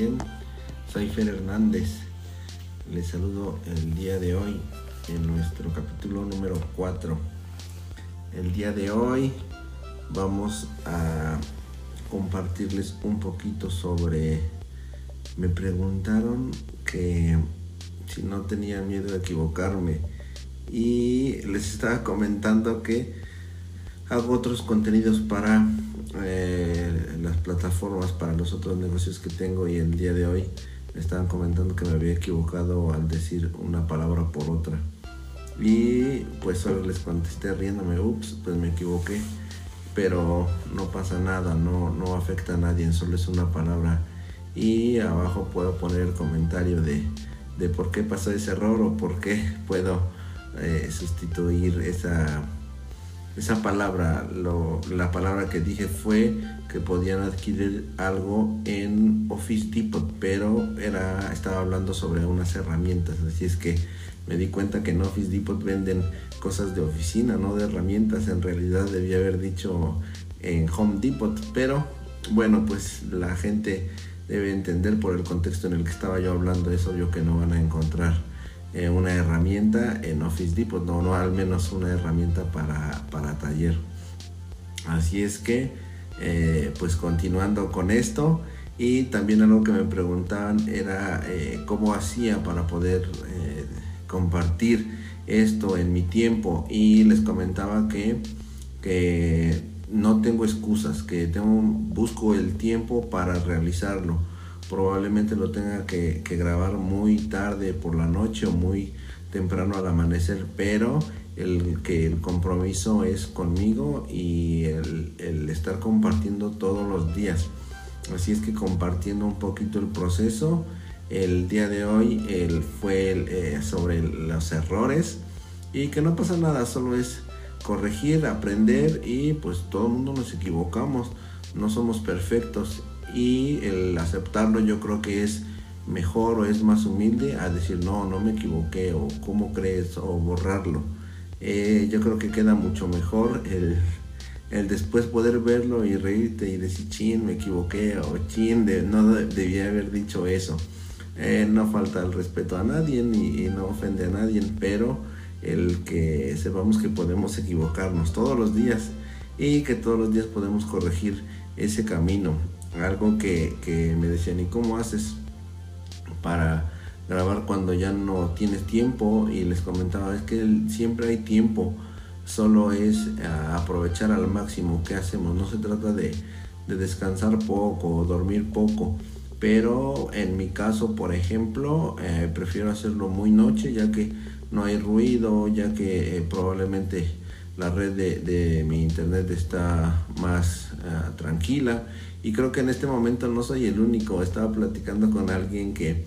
bien. Soy Fer Hernández. Les saludo el día de hoy en nuestro capítulo número 4. El día de hoy vamos a compartirles un poquito sobre... Me preguntaron que si no tenía miedo de equivocarme y les estaba comentando que hago otros contenidos para eh, las plataformas, para los otros negocios que tengo y el día de hoy me estaban comentando que me había equivocado al decir una palabra por otra. Y pues solo les contesté riéndome, ups, pues me equivoqué. Pero no pasa nada, no, no afecta a nadie, solo es una palabra. Y abajo puedo poner el comentario de, de por qué pasó ese error o por qué puedo eh, sustituir esa esa palabra, la palabra que dije fue que podían adquirir algo en Office Depot, pero era, estaba hablando sobre unas herramientas, así es que me di cuenta que en Office Depot venden cosas de oficina, no de herramientas, en realidad debía haber dicho en Home Depot, pero bueno, pues la gente debe entender por el contexto en el que estaba yo hablando, es obvio que no van a encontrar eh, una herramienta en Office Depot, no, no al menos una herramienta para, para taller. Así es que, eh, pues continuando con esto, y también algo que me preguntaban era eh, cómo hacía para poder compartir esto en mi tiempo y les comentaba que, que no tengo excusas, que tengo, busco el tiempo para realizarlo probablemente lo tenga que, grabar muy tarde por la noche o muy temprano al amanecer, pero el que el compromiso es conmigo y el, estar compartiendo todos los días. Así es que compartiendo un poquito el proceso, el día de hoy fue eh, sobre los errores y que no pasa nada, solo es corregir, aprender y pues todo el mundo nos equivocamos, no somos perfectos y el aceptarlo yo creo que es mejor o es más humilde a decir no, no me equivoqué o cómo crees o borrarlo. Eh, yo creo que queda mucho mejor el, después poder verlo y reírte y decir chin, me equivoqué o chin, de, no debía haber dicho eso. Eh, no falta el respeto a nadie y no ofende a nadie, pero el que sepamos que podemos equivocarnos todos los días y que todos los días podemos corregir ese camino algo que, me decían, ¿y cómo haces para grabar cuando ya no tienes tiempo? Y les comentaba, es que siempre hay tiempo, solo es eh, aprovechar al máximo que hacemos, no se trata de, descansar poco o dormir poco. Pero en mi caso, por ejemplo, eh, prefiero hacerlo muy noche ya que no hay ruido, ya que eh, probablemente la red de, mi internet está más tranquila y creo que en este momento no soy el único. Estaba platicando con alguien que,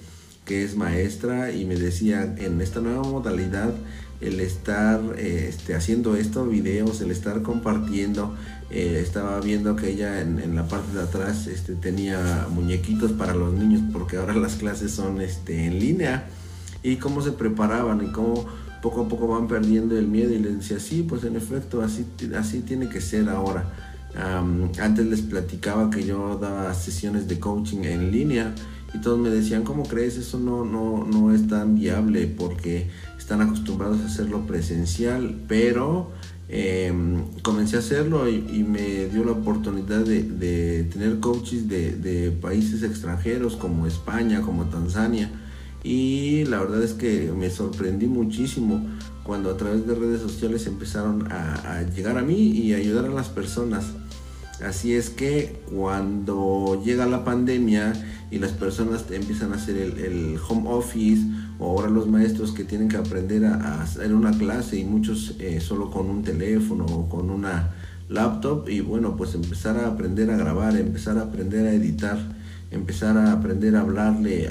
es maestra y me decía, en esta nueva modalidad, el estar este, haciendo estos videos, el estar compartiendo, eh, estaba viendo que ella en, la parte de atrás este, tenía muñequitos para los niños porque ahora las clases son este, en línea. Y cómo se preparaban y cómo poco a poco van perdiendo el miedo. Y le decía, sí, pues en efecto, así, así tiene que ser ahora antes les platicaba que yo daba sesiones de coaching en línea y todos me decían, ¿cómo crees? Eso no, no, no es tan viable porque están acostumbrados a hacerlo presencial, pero em, comencé a hacerlo y, me dio la oportunidad de, tener coaches de, de, países extranjeros como España, como Tanzania. Y la verdad es que me sorprendí muchísimo cuando a través de redes sociales empezaron a, a llegar a mí y ayudar a las personas. Así es que cuando llega la pandemia y las personas empiezan a hacer el, home office o ahora los maestros que tienen que aprender a, hacer una clase y muchos eh, solo con un teléfono o con una laptop y bueno pues empezar a aprender a grabar, empezar a aprender a editar, empezar a aprender a hablarle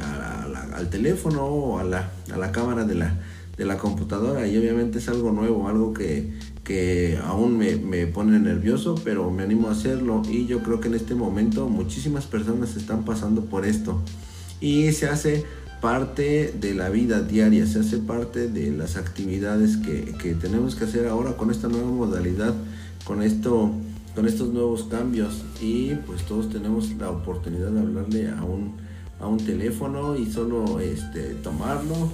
al teléfono o a la, a la cámara de la, de la computadora. Y obviamente es algo nuevo, algo que, que aún me, me, pone nervioso, pero me animo a hacerlo. Y yo creo que en este momento muchísimas personas están pasando por esto. Y se hace parte de la vida diaria, se hace parte de las actividades que, que tenemos que hacer ahora con esta nueva modalidad, con esto con estos nuevos cambios. Y pues todos tenemos la oportunidad de hablarle a un a un teléfono y solo este, tomarlo,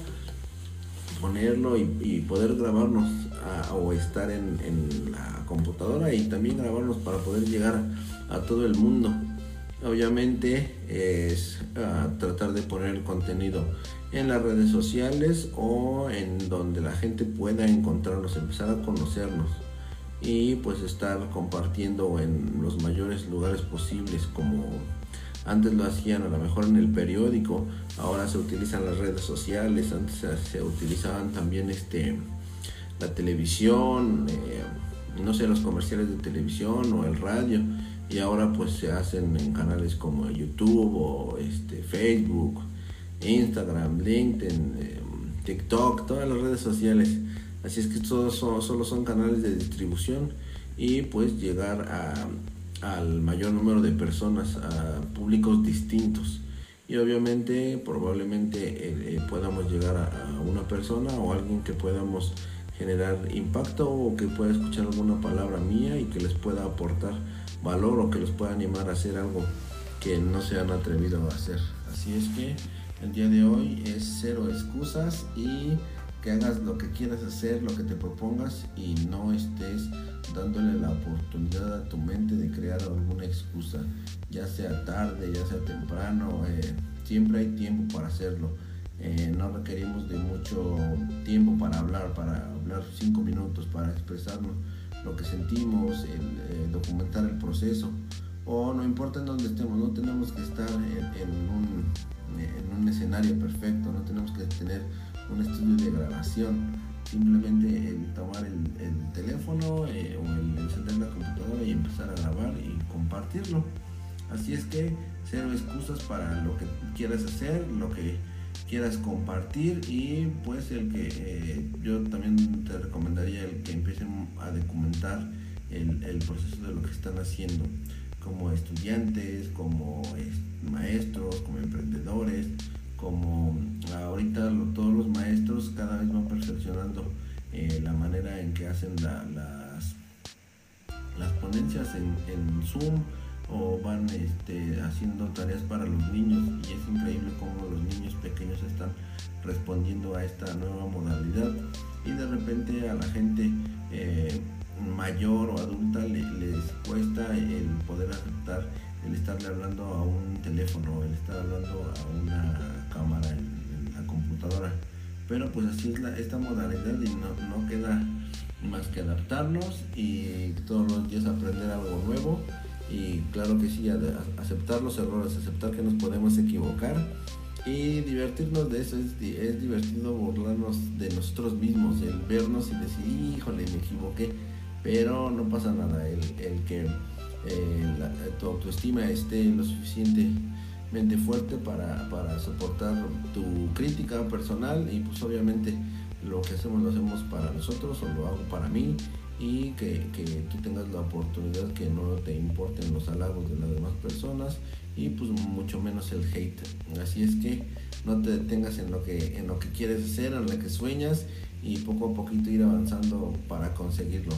ponerlo y, poder grabarnos o estar en, la computadora y también grabarnos para poder llegar a, todo el mundo. Obviamente es tratar de poner el contenido en las redes sociales o en donde la gente pueda encontrarnos, empezar a conocernos y pues estar compartiendo en los mayores lugares posibles como antes lo hacían a lo mejor en el periódico, ahora se utilizan las redes sociales, antes se, utilizaban también este la televisión, eh, no sé, los comerciales de televisión o el radio y ahora pues se hacen en canales como YouTube o este Facebook, Instagram, LinkedIn, eh, TikTok, todas las redes sociales. Así es que todos solo son canales de distribución y pues llegar al mayor número de personas, a públicos distintos. Y obviamente probablemente eh, eh, podamos llegar a, una persona o alguien que podamos generar impacto o que pueda escuchar alguna palabra mía y que les pueda aportar valor o que les pueda animar a hacer algo que no se han atrevido a hacer. Así es que el día de hoy es cero excusas y que hagas lo que quieras hacer, lo que te propongas y no estés dándole la oportunidad a tu mente de crear alguna excusa, ya sea tarde, ya sea temprano, eh, siempre hay tiempo para hacerlo. Eh, no requerimos de mucho tiempo para hablar, para hablar cinco minutos, para expresarnos lo que sentimos, eh, documentar el proceso. O no importa en dónde estemos, no tenemos que estar en un escenario perfecto, no tenemos que tener un estudio de grabación. Simplemente el tomar el, teléfono eh, o el encender la computadora y empezar a grabar y compartirlo. Así es que cero excusas para lo que quieras hacer, lo que quieras compartir y pues el que eh, yo también te recomendaría el que empiecen a documentar el, el, proceso de lo que están haciendo como estudiantes, como para los niños y es increíble cómo los niños pequeños están respondiendo a esta nueva modalidad y de repente a la gente eh, mayor o adulta les cuesta el poder aceptar el estarle hablando a un teléfono, el estar hablando a una cámara en, la computadora. Pero pues así es la, esta modalidad y no, no queda más que adaptarnos y todos los días aprender algo nuevo y claro que sí, aceptar los errores, aceptar que nos podemos equivocar y divertirnos de eso. Es, es divertido burlarnos de nosotros mismos, el vernos y decir, híjole, me equivoqué, pero no pasa nada, el, el que eh, tu autoestima esté lo suficientemente fuerte para, para soportar tu crítica personal y pues obviamente lo que hacemos lo hacemos para nosotros o lo hago para mí y que, que, tú tengas la oportunidad que no te importen los halagos de las demás personas y pues mucho menos el hate. Así es que no te detengas en lo que, en lo que quieres hacer, en lo que sueñas y poco a poquito ir avanzando para conseguirlo.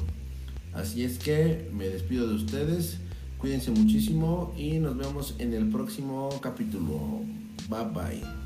Así es que me despido de ustedes. Cuídense muchísimo y nos vemos en el próximo capítulo. Bye bye.